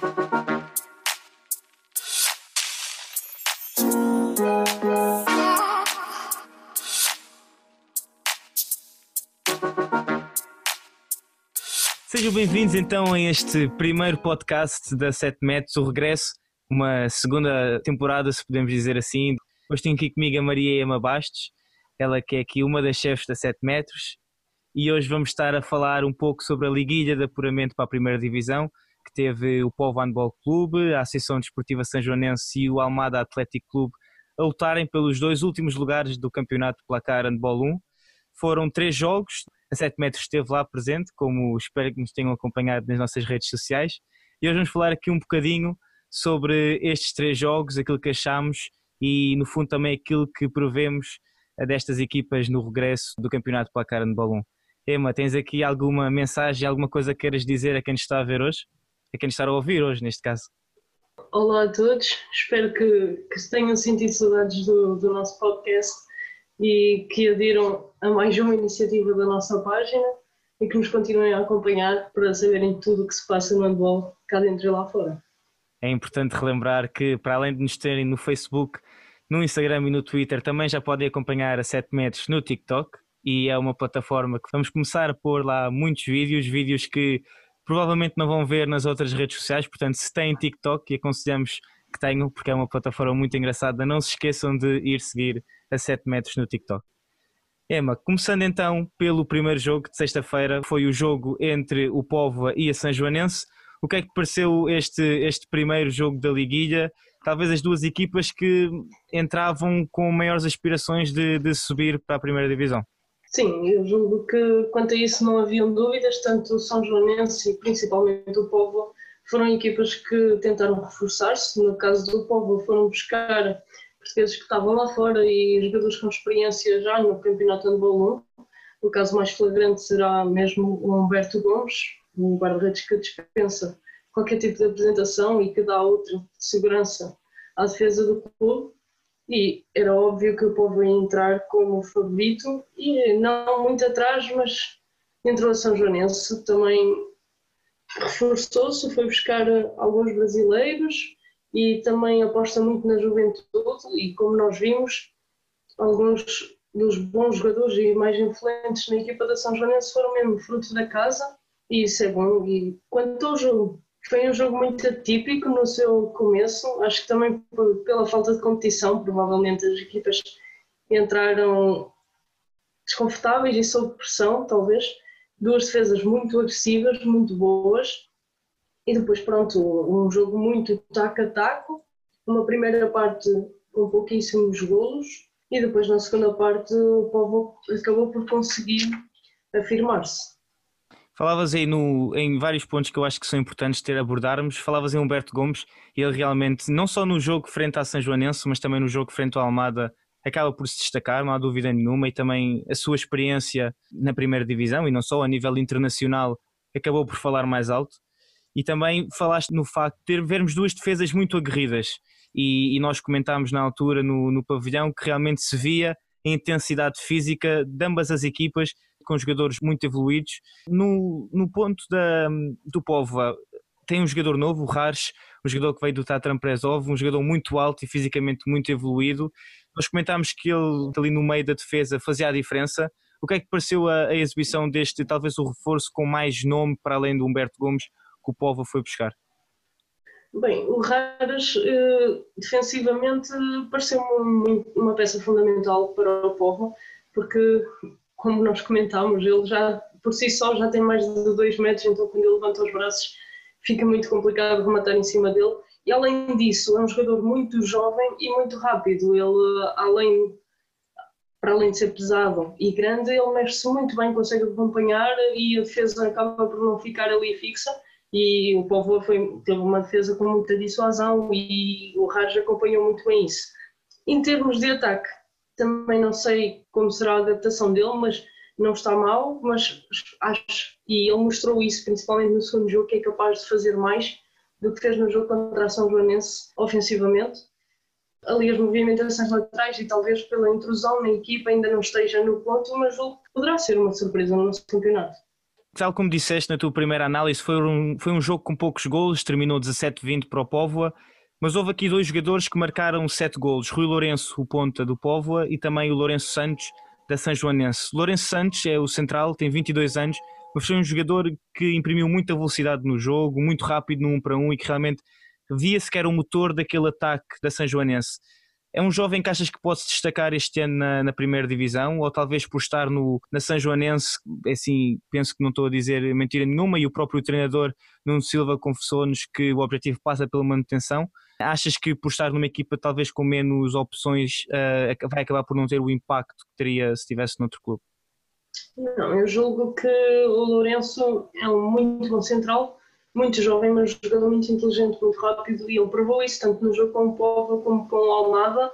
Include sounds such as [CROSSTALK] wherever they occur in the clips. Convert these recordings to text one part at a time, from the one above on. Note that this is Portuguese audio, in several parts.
Sejam bem-vindos então a este primeiro podcast da 7 Metros, o regresso, uma segunda temporada, se podemos dizer assim. Hoje tenho aqui comigo a Maria Ema Bastos, ela que é aqui uma das chefes da 7 Metros, e hoje vamos estar a falar um pouco sobre a liguilha de apuramento para a primeira divisão, que teve o Povo Handball Clube, a Associação Desportiva São Joanense e o Almada Atlético Clube a lutarem pelos dois últimos lugares do Campeonato Placar Handball 1. Foram três jogos, a 7 metros esteve lá presente, como espero que nos tenham acompanhado nas nossas redes sociais. E hoje vamos falar aqui um bocadinho sobre estes três jogos, aquilo que achamos e, no fundo, também aquilo que prevemos destas equipas no regresso do Campeonato Placar de Balão. Emma, tens aqui alguma mensagem, alguma coisa que queiras dizer a quem nos está a ver hoje? A quem nos está a ouvir hoje, neste caso? Olá a todos, espero que, que tenham sentido saudades do, do nosso podcast e que adiram a mais uma iniciativa da nossa página e que nos continuem a acompanhar para saberem tudo o que se passa no handball cá dentro e lá fora. É importante relembrar que, para além de nos terem no Facebook, no Instagram e no Twitter, também já podem acompanhar a 7 metros no TikTok e é uma plataforma que vamos começar a pôr lá muitos vídeos, vídeos que provavelmente não vão ver nas outras redes sociais, portanto, se têm TikTok, e aconselhamos que tenham, porque é uma plataforma muito engraçada, não se esqueçam de ir seguir a 7 metros no TikTok. Emma, começando então pelo primeiro jogo de sexta-feira, foi o jogo entre o Póvoa e a São Joanense. O que é que pareceu este, este primeiro jogo da Liguilha? Talvez as duas equipas que entravam com maiores aspirações de, de subir para a primeira divisão. Sim, eu julgo que quanto a isso não haviam dúvidas, tanto o São Joanense e principalmente o Póvoa foram equipas que tentaram reforçar-se. No caso do Póvoa foram buscar portugueses que estavam lá fora e jogadores com experiência já no campeonato handball 1. O caso mais flagrante será mesmo o Humberto Gomes, um guarda-redes que dispensa qualquer tipo de apresentação e que dá outra segurança à defesa do clube. E era óbvio que o povo ia entrar como favorito e não muito atrás, mas entrou a São Joanense, também reforçou-se, foi buscar alguns brasileiros, e também aposta muito na juventude e como nós vimos, alguns dos bons jogadores e mais influentes na equipa da São Joanense foram mesmo fruto da casa e isso é bom. E quanto ao jogo, foi um jogo muito atípico no seu começo, acho que também pela falta de competição, provavelmente as equipas entraram desconfortáveis e sob pressão, talvez. Duas defesas muito agressivas, muito boas, e depois, pronto, um jogo muito taco a taco. Uma primeira parte com pouquíssimos golos e depois na segunda parte o povo acabou por conseguir afirmar-se. Falavas aí no, em vários pontos que eu acho que são importantes ter abordarmos. Falavas em Humberto Gomes ele realmente, não só no jogo frente à São Joanense, mas também no jogo frente ao Almada, acaba por se destacar, não há dúvida nenhuma, e também a sua experiência na primeira divisão e não só a nível internacional acabou por falar mais alto. E também falaste no facto de ter, vermos duas defesas muito aguerridas. E, e nós comentámos na altura no, no pavilhão que realmente se via a intensidade física de ambas as equipas, com jogadores muito evoluídos. No, no ponto da, do Póvoa, tem um jogador novo, o Rars, um jogador que veio do Tatran Prezov, um jogador muito alto e fisicamente muito evoluído. Nós comentámos que ele ali no meio da defesa fazia a diferença. O que é que pareceu a, a exibição deste, talvez o reforço com mais nome para além do Humberto Gomes, que o Povo foi buscar? Bem, o Raras eh, defensivamente pareceu-me uma peça fundamental para o Povo, porque, como nós comentámos, ele já por si só já tem mais de 2 metros, então quando ele levanta os braços fica muito complicado rematar em cima dele. E além disso, é um jogador muito jovem e muito rápido. Ele, além, para além de ser pesado e grande, ele mexe-se muito bem, consegue acompanhar e a defesa acaba por não ficar ali fixa e o Povo foi, teve uma defesa com muita dissuasão e o Raj acompanhou muito bem isso. Em termos de ataque, também não sei como será a adaptação dele, mas não está mal, mas acho, e ele mostrou isso principalmente no segundo jogo, que é capaz de fazer mais do que fez no jogo contra a São Joanense ofensivamente. Ali as movimentações laterais e talvez pela intrusão na equipa ainda não esteja no ponto, mas poderá ser uma surpresa no nosso campeonato. Tal como disseste na tua primeira análise, foi um, foi um jogo com poucos golos, terminou 17-20 para o Póvoa, mas houve aqui dois jogadores que marcaram 7 golos, Rui Lourenço, o ponta do Póvoa, e também o Lourenço Santos, da São Joanense. Lourenço Santos é o central, tem 22 anos, mas foi um jogador que imprimiu muita velocidade no jogo, muito rápido no 1 para 1 e que realmente via-se que era o motor daquele ataque da São Joanense. É um jovem que achas que pode se destacar este ano na, na, primeira divisão, ou talvez por estar no, na São Joanense, é assim, penso que não estou a dizer mentira nenhuma, e o próprio treinador Nuno Silva confessou-nos que o objetivo passa pela manutenção. Achas que por estar numa equipa talvez com menos opções uh, vai acabar por não ter o impacto que teria se estivesse noutro clube? Não, eu julgo que o Lourenço é um muito bom central, muito jovem, mas jogador muito inteligente, muito rápido, e ele provou isso tanto no jogo com o Povo como com o Almada.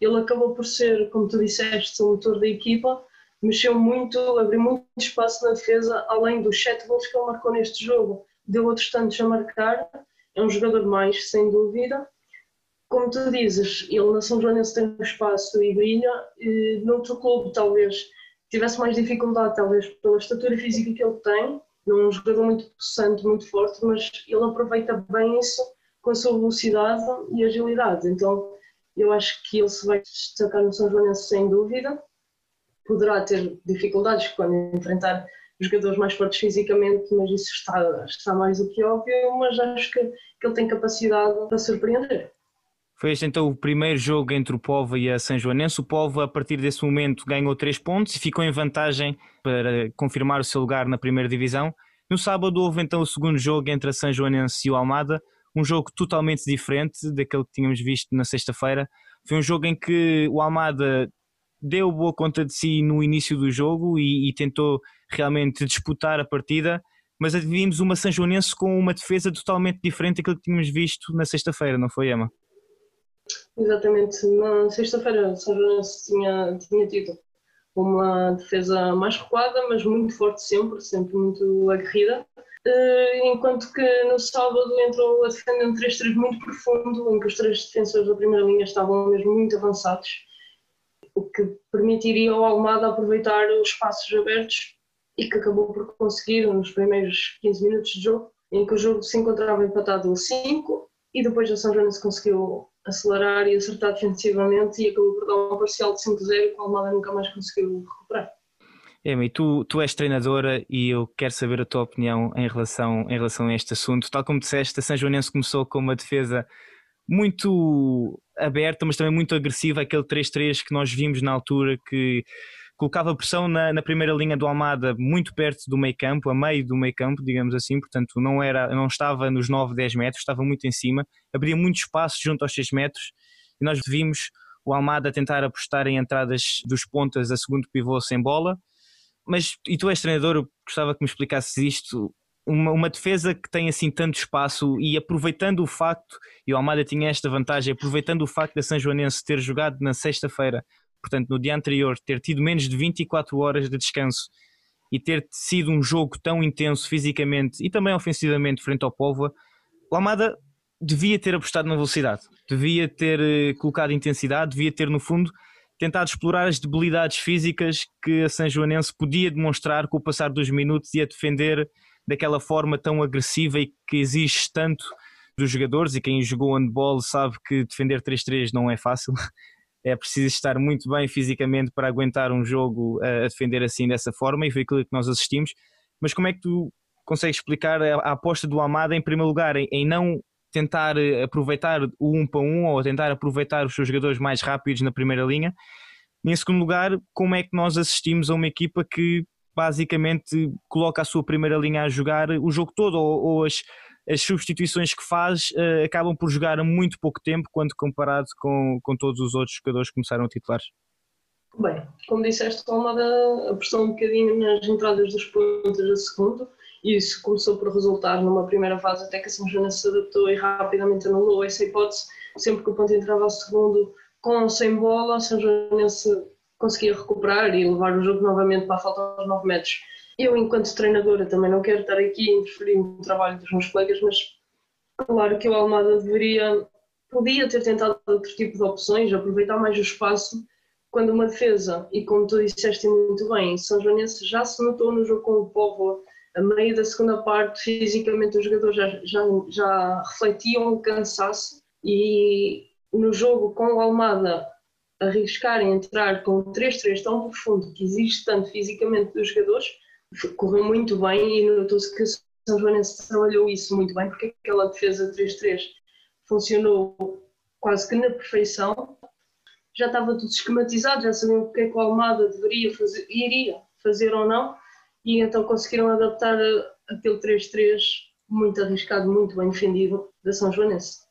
Ele acabou por ser, como tu disseste, o motor da equipa, mexeu muito, abriu muito espaço na defesa, além dos sete gols que ele marcou neste jogo, deu outros tantos a marcar. É um jogador mais, sem dúvida. Como tu dizes, ele na São Joanense tem um espaço e brilha, e noutro clube talvez tivesse mais dificuldade, talvez pela estatura física que ele tem, não é um jogador muito possante, muito forte, mas ele aproveita bem isso com a sua velocidade e agilidade. Então eu acho que ele se vai destacar no São Joanense sem dúvida. Poderá ter dificuldades quando enfrentar jogadores mais fortes fisicamente, mas isso está, está mais do que óbvio, mas acho que, que ele tem capacidade para surpreender. Foi este então o primeiro jogo entre o Povo e a São Joanense. O Povo, a partir desse momento, ganhou 3 pontos e ficou em vantagem para confirmar o seu lugar na primeira divisão. No sábado houve então o segundo jogo entre a São Joanense e o Almada, um jogo totalmente diferente daquele que tínhamos visto na sexta-feira. Foi um jogo em que o Almada deu boa conta de si no início do jogo e, e tentou realmente disputar a partida, mas vimos uma São Joanense com uma defesa totalmente diferente daquilo que tínhamos visto na sexta-feira, não foi, Emma? Exatamente. Na sexta-feira, São Joanense tinha, tinha tido uma defesa mais recuada, mas muito forte sempre, sempre muito aguerrida. Eh, enquanto que no sábado entrou a defender um 3-3 muito profundo, em que os três defensores da primeira linha estavam mesmo muito avançados, o que permitiria ao Almada aproveitar os espaços abertos e que acabou por conseguir nos primeiros 15 minutos de jogo, em que o jogo se encontrava empatado a 5 e depois a São Joanense conseguiu acelerar e acertar defensivamente e acabou por dar um parcial de 5-0 que o Almada nunca mais conseguiu recuperar. Emi, tu, tu és treinadora e eu quero saber a tua opinião em relação, em relação a este assunto. Tal como disseste, a São Joanense começou com uma defesa muito aberta, mas também muito agressiva, aquele 3-3 que nós vimos na altura que colocava pressão na, na, primeira linha do Almada, muito perto do meio campo, a meio do meio campo, digamos assim, portanto não, era, não estava nos 9, 10 metros, estava muito em cima, abria muito espaço junto aos 6 metros e nós vimos o Almada tentar apostar em entradas dos pontas a segundo pivô sem bola, mas, e tu és treinador, gostava que me explicasses isto, uma, uma, defesa que tem assim tanto espaço e aproveitando o facto, e o Almada tinha esta vantagem, aproveitando o facto da São Joanense ter jogado na sexta-feira portanto, no dia anterior, ter tido menos de 24 horas de descanso e ter sido um jogo tão intenso fisicamente e também ofensivamente frente ao Póvoa, o Almada devia ter apostado na velocidade, devia ter eh, colocado intensidade, devia ter, no fundo, tentado explorar as debilidades físicas que a São Joanense podia demonstrar com o passar dos minutos e a defender daquela forma tão agressiva e que exige tanto dos jogadores. E quem jogou handball sabe que defender 3-3 não é fácil. [LAUGHS] é preciso estar muito bem fisicamente para aguentar um jogo a, a defender assim dessa forma e foi aquilo que nós assistimos. Mas como é que tu consegues explicar a, a aposta do Amada em primeiro lugar em, em, não tentar eh, aproveitar o um para um ou tentar aproveitar os seus jogadores mais rápidos na primeira linha? E em segundo lugar, como é que nós assistimos a uma equipa que basicamente coloca a sua primeira linha a jogar o jogo todo ou, ou as as substituições que faz uh, acabam por jogar muito pouco tempo quando comparado com, com todos os outros jogadores que começaram a titulares. Bem, como disseste, o Almada apostou um bocadinho nas entradas dos pontos a segundo e isso começou por resultar numa primeira fase até que a São se adaptou e rapidamente anulou essa hipótese. Sempre que o ponto entrava ao segundo com ou sem bola, a São conseguia recuperar e levar o jogo novamente para a falta aos 9 metros. Eu, enquanto treinadora, também não quero estar aqui a interferir no trabalho dos meus colegas, mas claro que o Almada deveria, podia ter tentado outro tipo de opções, aproveitar mais o espaço, quando uma defesa, e como tu disseste muito bem, São Joanense já se notou no jogo com o Povo A meio da segunda parte, fisicamente, os jogadores já, já, já refletiam o cansaço e no jogo com o Almada arriscarem entrar com o 3-3 tão profundo que existe tanto fisicamente dos jogadores, correu muito bem e notou-se que o São Joanense trabalhou isso muito bem porque aquela defesa 3-3 funcionou quase que na perfeição. Já estava tudo esquematizado, já sabiam o que é que o Almada deveria fazer, iria fazer ou não, e então conseguiram adaptar aquele 3-3 muito arriscado, muito bem defendido da São Joanense.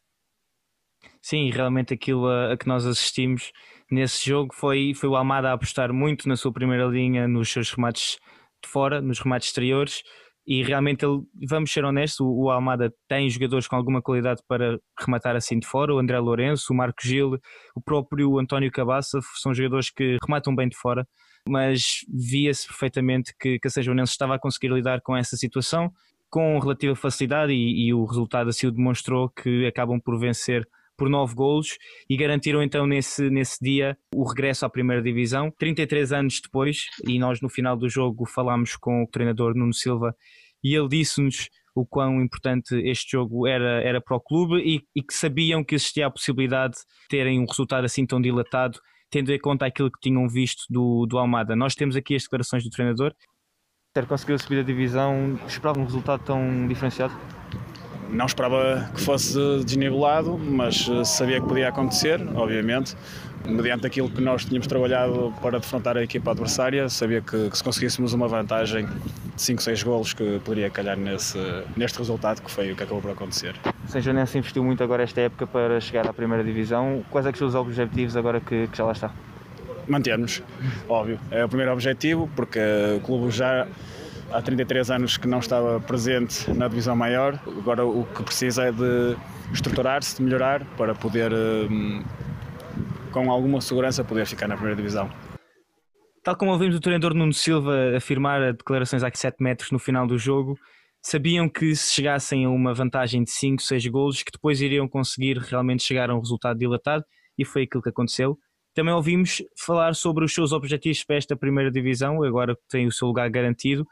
Sim, realmente aquilo a, a, que nós assistimos nesse jogo foi, foi o Almada a apostar muito na sua primeira linha, nos seus remates de fora, nos remates exteriores, e realmente ele, vamos ser honestos, o, Almada tem jogadores com alguma qualidade para rematar assim de fora, o André Lourenço, o Marco Gil, o próprio António Cabaça, são jogadores que rematam bem de fora, mas via-se perfeitamente que, que a Sejonense estava a conseguir lidar com essa situação com relativa facilidade e, e o resultado assim o demonstrou que acabam por vencer por nove golos e garantiram então nesse, nesse dia o regresso à primeira divisão. 33 anos depois, e nós no final do jogo falámos com o treinador Nuno Silva e ele disse-nos o quão importante este jogo era, era para o clube e, e, que sabiam que existia a possibilidade de terem um resultado assim tão dilatado, tendo em conta aquilo que tinham visto do, do Almada. Nós temos aqui as declarações do treinador. Ter conseguido subir a divisão, esperava um resultado tão diferenciado? Não esperava que fosse desnivelado, mas eh, sabia que podia acontecer, obviamente. Mediante aquilo que nós tínhamos trabalhado para defrontar a equipa adversária, sabia que, que se conseguíssemos uma vantagem de 5, 6 golos que poderia calhar nesse, neste resultado, que foi o que acabou por acontecer. O São Joanense investiu muito agora esta época para chegar à primeira divisão. Quais é que são os objetivos agora que, que já lá está? Manter-nos, óbvio. É o primeiro objetivo, porque o clube já há 33 anos que não estava presente na divisão maior. Agora o que precisa é de estruturar-se, de melhorar para poder, hum, com alguma segurança, poder ficar na primeira divisão. Tal como ouvimos o treinador Nuno Silva afirmar a declarações a 7 metros no final do jogo, sabiam que se chegassem a uma vantagem de 5, 6 golos, que depois iriam conseguir realmente chegar a um resultado dilatado, e foi aquilo que aconteceu. Também ouvimos falar sobre os seus objetivos para esta primeira divisão, agora que tem o seu lugar garantido,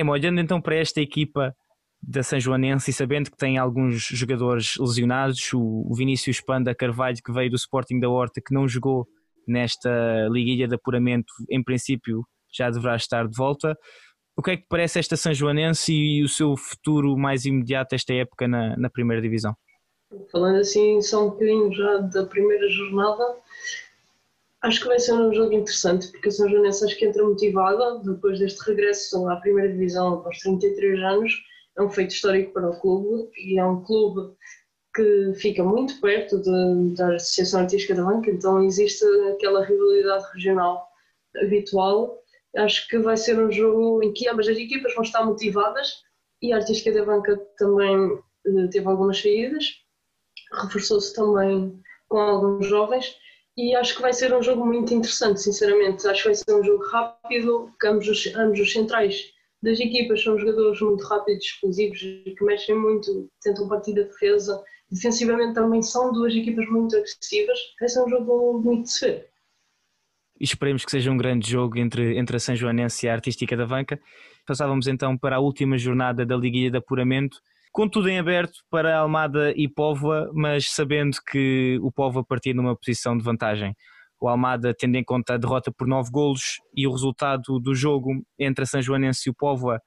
é, olhando então para esta equipa da São Joanense e sabendo que tem alguns jogadores lesionados, o Vinícius Panda Carvalho que veio do Sporting da Horta que não jogou nesta liguilha de apuramento, em princípio já deverá estar de volta. O que é que parece esta São Joanense e o seu futuro mais imediato esta época na, na primeira divisão? Falando assim só um bocadinho já da primeira jornada, Acho que vai ser um jogo interessante, porque a São Joanense acho que entra motivada depois deste regresso à primeira divisão após 33 anos. É um feito histórico para o clube e é um clube que fica muito perto de, da Associação Artística da Banca, então existe aquela rivalidade regional habitual. Acho que vai ser um jogo em que ambas as equipas vão estar motivadas e a Artística da Banca também eh, teve algumas saídas, reforçou-se também com alguns jovens e acho que vai ser um jogo muito interessante, sinceramente. Acho que vai ser um jogo rápido, porque ambos os, ambos os centrais das equipas são jogadores muito rápidos, explosivos que mexem muito, tentam partir da defesa. Defensivamente também são duas equipas muito agressivas. Vai ser um jogo bonito de. E esperemos que seja um grande jogo entre, entre a São Joanense e a Artística da Banca. Passávamos então para a última jornada da Liguilha de Apuramento com tudo em aberto para Almada e Póvoa, mas sabendo que o Póvoa partia numa posição de vantagem. O Almada, tendo em conta a derrota por 9 golos e o resultado do jogo entre a São Joanense e o Póvoa,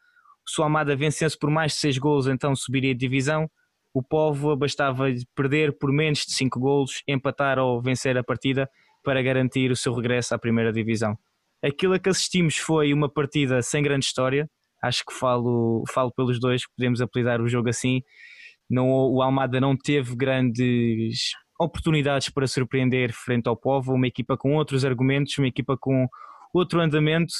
se o Almada vencesse por mais de 6 golos, então subiria de divisão. O Póvoa bastava perder por menos de 5 golos, empatar ou vencer a partida para garantir o seu regresso à primeira divisão. Aquilo a que assistimos foi uma partida sem grande história, acho que falo, falo pelos dois, podemos apelidar o jogo assim. Não, o Almada não teve grandes oportunidades para surpreender frente ao Povo, uma equipa com outros argumentos, uma equipa com outro andamento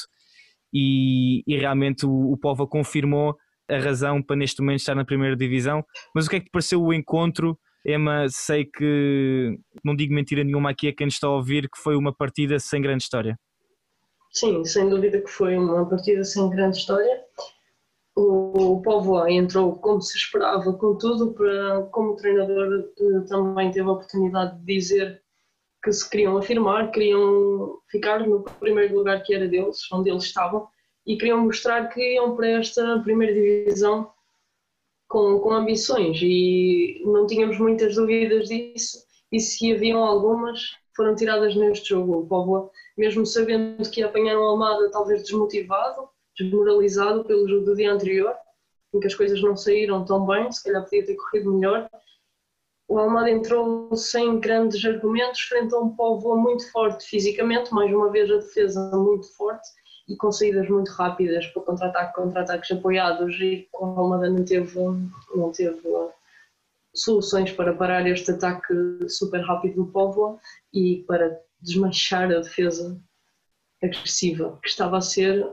e, e realmente o, o Povo confirmou a razão para neste momento estar na primeira divisão. Mas o que é que te pareceu o encontro? Emma, sei que não digo mentira nenhuma aqui a quem está a ouvir que foi uma partida sem grande história. Sim, sem dúvida que foi uma partida sem grande história. O Povo entrou como se esperava, contudo, para, como treinador eh, também teve a oportunidade de dizer que se queriam afirmar, queriam ficar no primeiro lugar que era deles, onde eles estavam, e queriam mostrar que iam para esta primeira divisão com, com ambições e não tínhamos muitas dúvidas disso e se haviam algumas foram tiradas neste jogo. O Póvoa, mesmo sabendo que apanharam a Almada talvez desmotivado, desmoralizado pelo jogo do dia anterior, em que as coisas não saíram tão bem, se calhar podia ter corrido melhor, o Almada entrou sem grandes argumentos frente a um povo muito forte fisicamente, mais uma vez a defesa muito forte e com saídas muito rápidas para contra-ataque, contra-ataques apoiados e o Almada não teve, não teve soluções para parar este ataque super rápido do povo e para desmanchar a defesa agressiva que estava a ser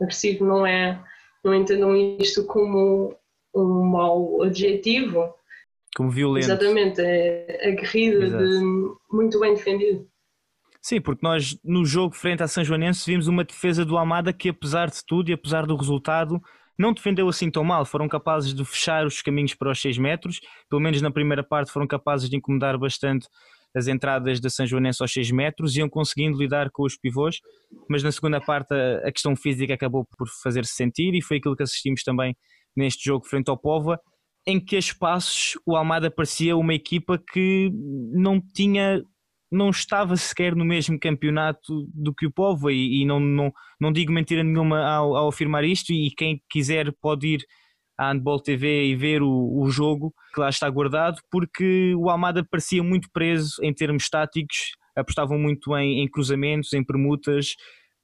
agressivo. Não é não entendam isto como um mau adjetivo. Como violento. Exatamente, é aguerrido, de, muito bem defendido. Sim, porque nós no jogo frente à São Joanense vimos uma defesa do Amada que apesar de tudo e apesar do resultado não defendeu assim tão mal, foram capazes de fechar os caminhos para os 6 metros, pelo menos na primeira parte foram capazes de incomodar bastante as entradas da São Joanense aos 6 metros, iam conseguindo lidar com os pivôs, mas na segunda parte a, a questão física acabou por fazer-se sentir e foi aquilo que assistimos também neste jogo frente ao Pova, em que espaços o Almada parecia uma equipa que não tinha não estava sequer no mesmo campeonato do que o Povo e, e não, não, não digo mentira nenhuma ao, ao, afirmar isto e quem quiser pode ir à Handball TV e ver o, o jogo que lá está guardado porque o Almada parecia muito preso em termos táticos, apostavam muito em, em cruzamentos, em permutas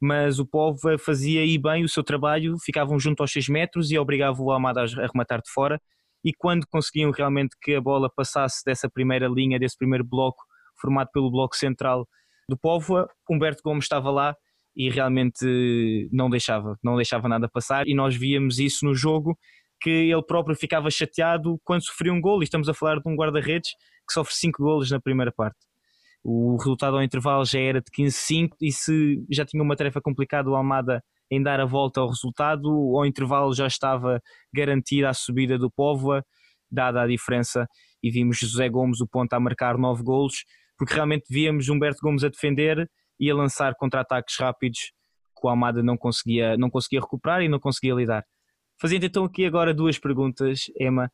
mas o Povo fazia aí bem o seu trabalho, ficavam junto aos 6 metros e obrigavam o Almada a rematar de fora e quando conseguiam realmente que a bola passasse dessa primeira linha, desse primeiro bloco, formado pelo bloco central do Póvoa, Humberto Gomes estava lá e realmente não deixava, não deixava nada passar e nós víamos isso no jogo que ele próprio ficava chateado quando sofria um gol e estamos a falar de um guarda-redes que sofre 5 golos na primeira parte. O resultado ao intervalo já era de 15-5 e se já tinha uma tarefa complicada o Almada em dar a volta ao resultado. Ao intervalo já estava garantida a subida do Póvoa, dada a diferença, e vimos José Gomes o ponto a marcar nove golos, porque realmente víamos Humberto Gomes a defender e a lançar contra-ataques rápidos que o Almada não conseguia, não conseguia recuperar e não conseguia lidar. Fazendo então aqui agora duas perguntas, Emma.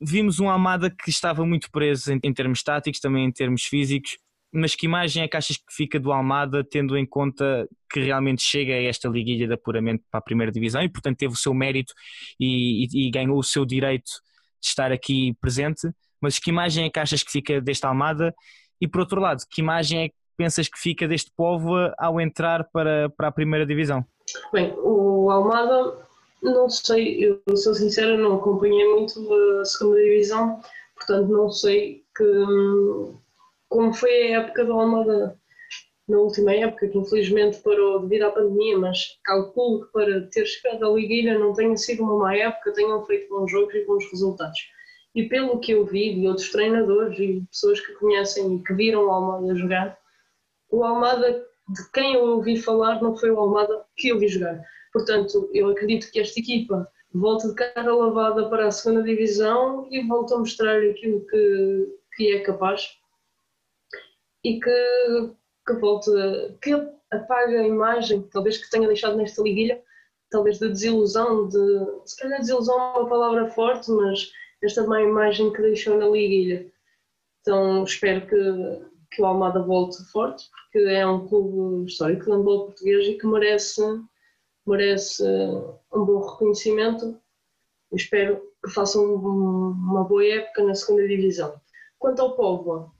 Vimos um Almada que estava muito preso em, termos táticos, também em termos físicos mas que imagem é que achas que fica do Almada, tendo em conta que realmente chega a esta liguilha de apuramento para a primeira divisão e, portanto, teve o seu mérito e, e, e, ganhou o seu direito de estar aqui presente? Mas que imagem é que achas que fica desta Almada? E, por outro lado, que imagem é que pensas que fica deste povo ao entrar para, para a primeira divisão? Bem, o Almada, não sei, eu sou sincera, não acompanhei muito a segunda divisão, portanto, não sei que hum, como foi a época do Almada na última época, que infelizmente parou devido à pandemia, mas calculo que para ter chegado à Liguilha não tenha sido uma má época, tenham feito bons jogos e bons resultados. E pelo que eu vi de outros treinadores e pessoas que conhecem e que viram o Almada jogar, o Almada de quem eu ouvi falar não foi o Almada que eu vi jogar. Portanto, eu acredito que esta equipa volta de cara lavada para a segunda divisão e volta a mostrar aquilo que, que é capaz e que, que volte, que apague a imagem, talvez que tenha deixado nesta liguilha, talvez de desilusão, de, se calhar desilusão é uma palavra forte, mas esta má imagem que deixou na liguilha. Então espero que, que o Almada volte forte, porque é um clube histórico de handball português e que merece, merece um bom reconhecimento. espero que façam uma boa época na segunda divisão. Quanto ao Póvoa,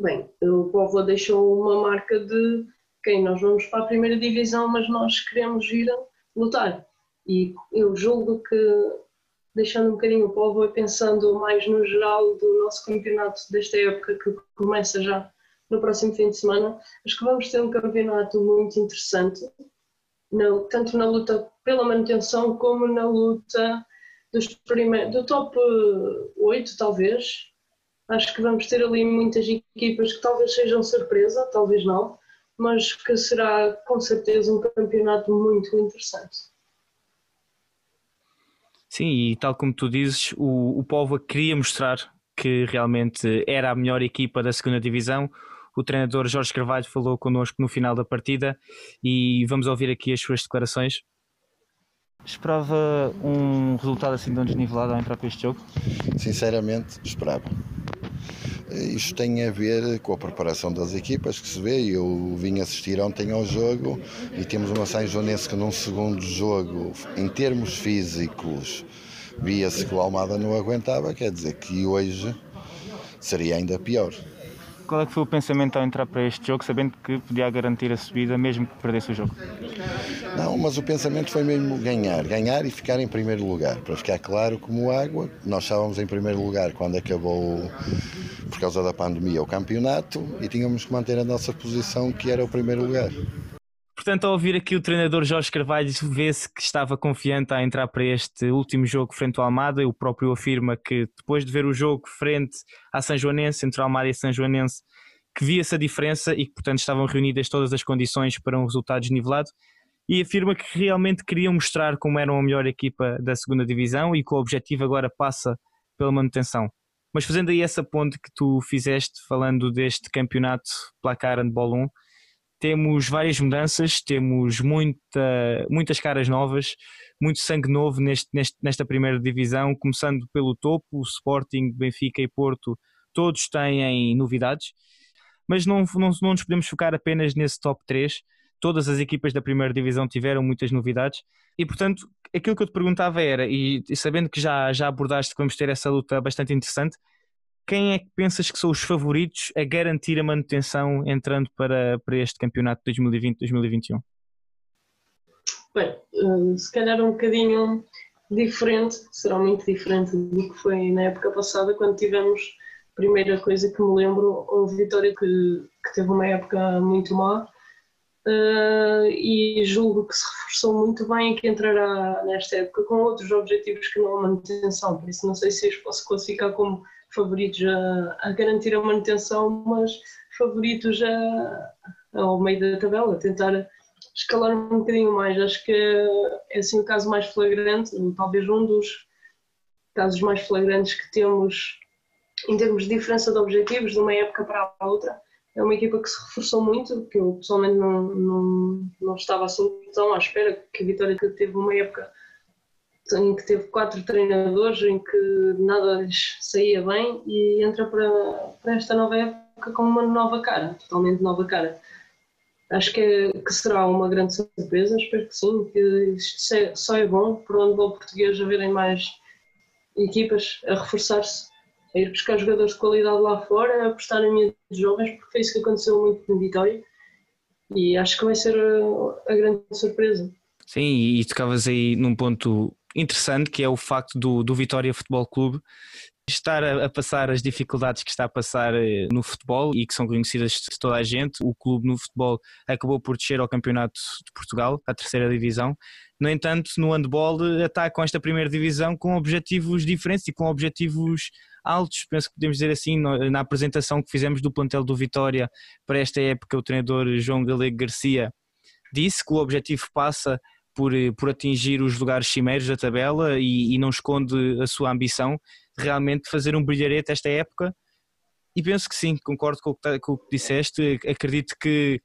Bem, o Povo deixou uma marca de quem nós vamos para a primeira divisão, mas nós queremos ir lutar. E eu julgo que, deixando um bocadinho o Povo e pensando mais no geral do nosso campeonato desta época, que começa já no próximo fim de semana, acho que vamos ter um campeonato muito interessante, tanto na luta pela manutenção como na luta do top 8, talvez, Acho que vamos ter ali muitas equipas que talvez sejam surpresa, talvez não, mas que será com certeza um campeonato muito interessante. Sim, e tal como tu dizes, o, o Póvoa queria mostrar que realmente era a melhor equipa da segunda divisão. O treinador Jorge Carvalho falou connosco no final da partida e vamos ouvir aqui as suas declarações. Esperava um resultado assim tão desnivelado ao entrar para este jogo? Sinceramente, esperava. Isto tem a ver com a preparação das equipas que se vê. Eu vim assistir ontem ao jogo e temos uma São Joanense que num segundo jogo, em termos físicos, via-se que o Almada não aguentava, quer dizer que hoje seria ainda pior. Qual é que foi o pensamento ao entrar para este jogo, sabendo que podia garantir a subida mesmo que perdesse o jogo? Não, mas o pensamento foi mesmo ganhar, ganhar e ficar em primeiro lugar, para ficar claro como água. Nós estávamos em primeiro lugar quando acabou, por causa da pandemia, o campeonato e tínhamos que manter a nossa posição, que era o primeiro lugar. Portanto, ao ouvir aqui o treinador Jorge Carvalho, vê-se que estava confiante a entrar para este último jogo frente ao Almada. O próprio afirma que depois de ver o jogo frente à São Joanense, entre Almada e São Joanense, que via-se a diferença e que, portanto, estavam reunidas todas as condições para um resultado desnivelado. E afirma que realmente queriam mostrar como eram a melhor equipa da segunda divisão e que o objetivo agora passa pela manutenção. Mas fazendo aí essa ponte que tu fizeste, falando deste campeonato placar handball 1, temos várias mudanças, temos muita, muitas caras novas, muito sangue novo neste, neste, nesta primeira divisão, começando pelo topo, o Sporting, Benfica e Porto, todos têm novidades, mas não, não, não nos podemos focar apenas nesse top 3. Todas as equipas da primeira divisão tiveram muitas novidades e, portanto, aquilo que eu te perguntava era, e, e sabendo que já, já abordaste que vamos ter essa luta bastante interessante, quem é que pensas que são os favoritos a garantir a manutenção entrando para, para este campeonato de 2020-2021? Bem, eh, se calhar um bocadinho diferente, será muito diferente do que foi na época passada, quando tivemos, primeira coisa que me lembro, um Vitória que, que teve uma época muito má uh, e julgo que se reforçou muito bem e que entrará nesta época com outros objetivos que não a manutenção, por isso não sei se os posso classificar como favoritos a, a garantir a manutenção, mas favoritos a, ao meio da tabela, tentar escalar um bocadinho mais. Acho que é assim o caso mais flagrante, talvez um dos casos mais flagrantes que temos em termos de diferença de objetivos de uma época para a outra. É uma equipa que se reforçou muito, que eu pessoalmente não, não, não estava assim tão à espera, que a Vitória teve uma época em que teve quatro treinadores, em que nada lhes saía bem e entra para, para esta nova época com uma nova cara, totalmente nova cara. Acho que, é, que será uma grande surpresa, espero que sim, que isto só é bom para o handball português haverem mais equipas a reforçar-se, a ir buscar jogadores de qualidade lá fora, a apostar em de jovens, porque foi isso que aconteceu muito na Vitória e acho que vai ser a, a grande surpresa. Sim, e tocavas aí num ponto interessante, que é o facto do, do Vitória Futebol Clube estar a, a, passar as dificuldades que está a passar eh, no futebol e que são conhecidas de toda a gente. O clube no futebol acabou por descer ao Campeonato de Portugal, à terceira divisão. No entanto, no handball está com esta primeira divisão com objetivos diferentes e com objetivos altos, penso que podemos dizer assim, na apresentação que fizemos do plantel do Vitória para esta época, o treinador João Galego Garcia disse que o objetivo passa por, eh, por atingir os lugares cimeiros da tabela e, e não esconde a sua ambição realmente fazer um brilharete esta época. E penso que sim, concordo com o que, tá, com o que disseste. Acredito que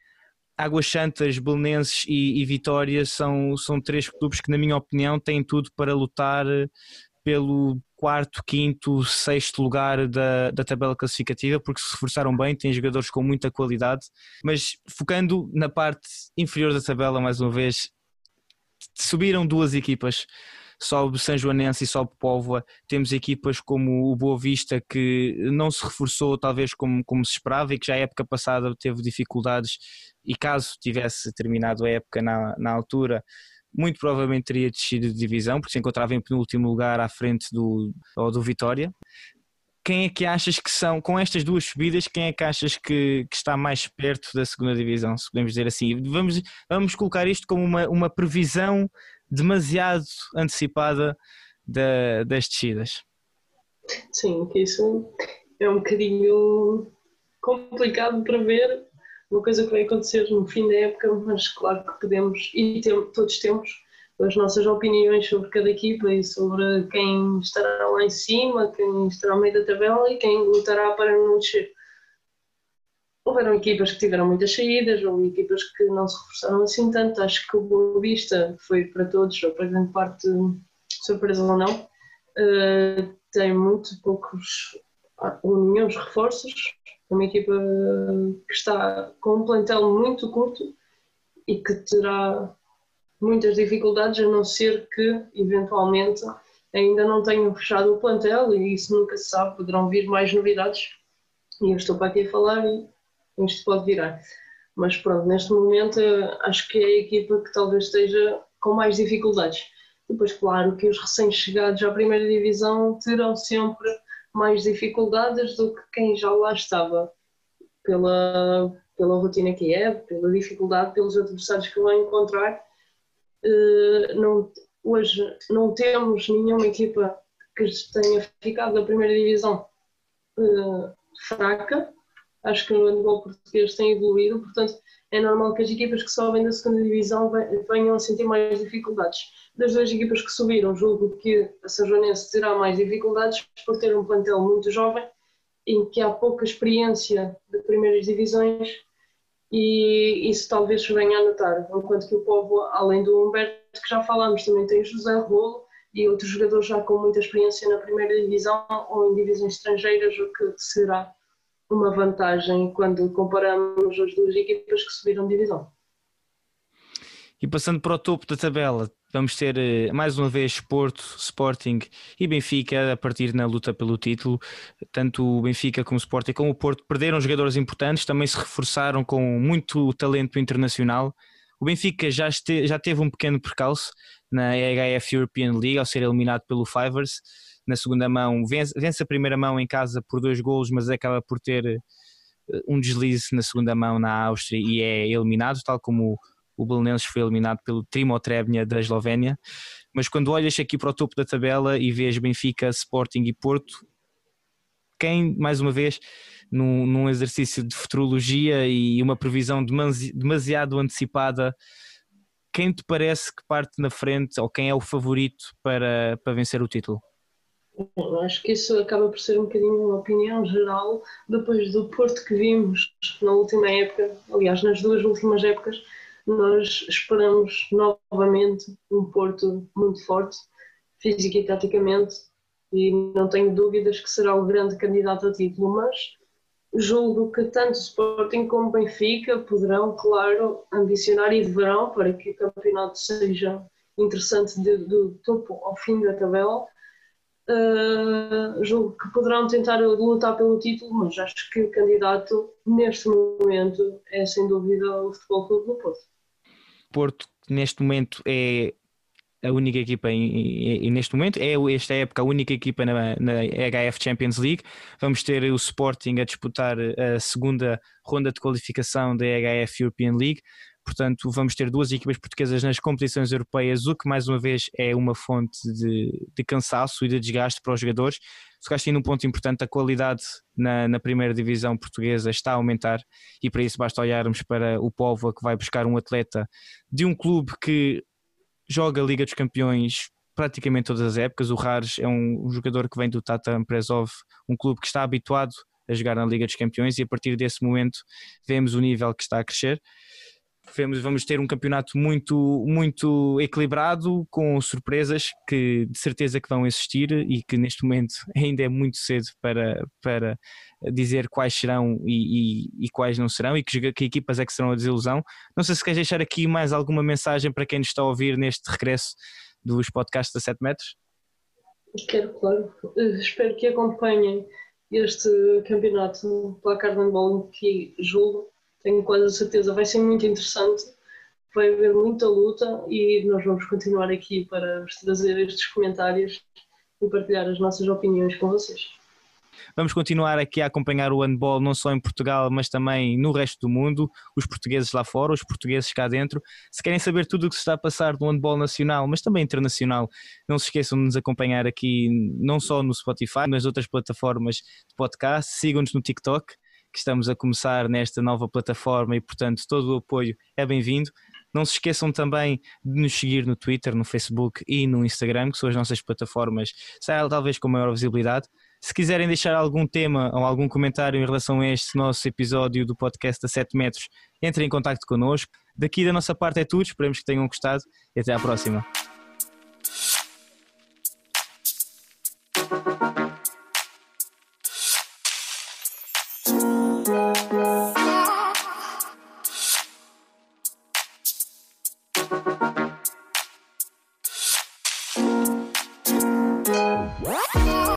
Águas Santas, Belenenses e, e Vitória são, são três clubes que, na minha opinião, têm tudo para lutar pelo quarto, quinto, sexto lugar da, da tabela classificativa, porque se reforçaram bem, têm jogadores com muita qualidade, mas focando na parte inferior da tabela, mais uma vez, subiram duas equipas, sobe São Joanense e sobe Póvoa. Temos equipas como o Boa Vista que não se reforçou talvez como, como se esperava e que já a época passada teve dificuldades e caso tivesse terminado a época na, na altura muito provavelmente teria descido de divisão porque se encontrava em penúltimo lugar à frente do, do Vitória quem é que achas que são, com estas duas subidas, quem é que achas que, que, está mais perto da segunda divisão, se podemos dizer assim? Vamos, vamos colocar isto como uma, uma previsão demasiado antecipada da, das descidas. Sim, que isso é um bocadinho complicado para ver, uma coisa que vai acontecer no fim da época, mas claro que podemos, e tem, todos temos, as nossas opiniões sobre cada equipa e sobre quem estará lá em cima, quem estará ao meio da tabela e quem lutará para não descer. houveram equipas que tiveram muitas saídas, houve equipas que não se reforçaram assim tanto. Acho que o Boa Vista foi para todos, ou para grande parte, surpresa ou não, uh, tem muito poucos ou nenhum reforços. É uma equipa que está com um plantel muito curto e que terá muitas dificuldades, a não ser que, eventualmente, ainda não tenham fechado o plantel e isso nunca se sabe, poderão vir mais novidades. E eu estou para aqui a falar e isto pode virar. Mas pronto, neste momento acho que é a equipa que talvez esteja com mais dificuldades. Depois, claro, que os recém-chegados à primeira divisão terão sempre mais dificuldades do que quem já lá estava, pela, pela rotina que é, pela dificuldade, pelos adversários que vão encontrar. Uh, não, hoje não temos nenhuma equipa que tenha ficado na primeira divisão uh, fraca. Acho que o handball português tem evoluído, portanto é normal que as equipas que sobem da segunda divisão venham a sentir mais dificuldades. Das duas equipas que subiram, julgo que a São Joanense terá mais dificuldades por ter um plantel muito jovem, em que há pouca experiência de primeiras divisões e isso talvez se venha a notar, enquanto que o povo, além do Humberto, que já falámos, também tem José Rolo e outros jogadores já com muita experiência na primeira divisão ou em divisões estrangeiras, o que será uma vantagem quando comparamos as duas equipas que subiram divisão. E passando para o topo da tabela, vamos ter eh, mais uma vez Porto, Sporting e Benfica a partir na luta pelo título. Tanto o Benfica como o Sporting como o Porto perderam jogadores importantes, também se reforçaram com muito talento internacional. O Benfica já, este, já teve um pequeno percalço na EHF European League ao ser eliminado pelo Fivers. Na segunda mão, vence, vence a primeira mão em casa por dois golos, mas acaba por ter eh, um deslize na segunda mão na Áustria e é eliminado, tal como o Belenenses foi eliminado pelo Trimo Trebnja da Eslovénia, mas quando olhas aqui para o topo da tabela e vês Benfica, Sporting e Porto, quem, mais uma vez, num, num exercício de futurologia e uma previsão demasiado antecipada, quem te parece que parte na frente ou quem é o favorito para, para vencer o título? Acho que isso acaba por ser um bocadinho uma opinião geral depois do Porto que vimos na última época, aliás, nas duas últimas épocas, nós esperamos novamente um Porto muito forte, física e taticamente, e não tenho dúvidas que será o grande candidato a título, mas julgo que tanto Sporting como Benfica poderão, claro, ambicionar e deverão para que o campeonato seja interessante de, do topo ao fim da tabela. Uh, julgo que poderão tentar lutar pelo título, mas acho que o candidato neste momento é sem dúvida o Futebol Clube do Porto. Porto, neste momento, é a única equipa e neste momento é esta época a única equipa na, na, HF Champions League. Vamos ter o Sporting a disputar a segunda ronda de qualificação da HF European League. Portanto, vamos ter duas equipas portuguesas nas competições europeias, o que mais uma vez é uma fonte de, de cansaço e de desgaste para os jogadores. Tocaste ainda um ponto importante, a qualidade na, na, primeira divisão portuguesa está a aumentar e para isso basta olharmos para o Povo que vai buscar um atleta de um clube que joga a Liga dos Campeões praticamente todas as épocas. O Rares é um, um jogador que vem do Tata Prezov, um clube que está habituado a jogar na Liga dos Campeões e a partir desse momento vemos o nível que está a crescer vamos ter um campeonato muito, muito equilibrado, com surpresas que de certeza que vão existir e que neste momento [LAUGHS] ainda é muito cedo para, para dizer quais serão e, e, e quais não serão e que, que, equipas é que serão a desilusão. Não sei se queres deixar aqui mais alguma mensagem para quem nos está a ouvir neste regresso dos podcasts da 7 metros. Quero, claro. Espero que acompanhem este campeonato placar de handball que julgo tenho quase a certeza, vai ser muito interessante, vai haver muita luta e nós vamos continuar aqui para vos trazer estes comentários e partilhar as nossas opiniões com vocês. Vamos continuar aqui a acompanhar o handball não só em Portugal, mas também no resto do mundo, os portugueses lá fora, os portugueses cá dentro. Se querem saber tudo o que se está a passar no handball nacional, mas também internacional, não se esqueçam de nos acompanhar aqui não só no Spotify, mas outras plataformas de podcast. Sigam-nos no TikTok, que estamos a começar nesta nova plataforma e, portanto, todo o apoio é bem-vindo. Não se esqueçam também de nos seguir no Twitter, no Facebook e no Instagram, que são as nossas plataformas, talvez com maior visibilidade. Se quiserem deixar algum tema ou algum comentário em relação a este nosso episódio do podcast da 7 metros, entrem em contato connosco. Daqui da nossa parte é tudo, esperemos que tenham gostado e até à próxima.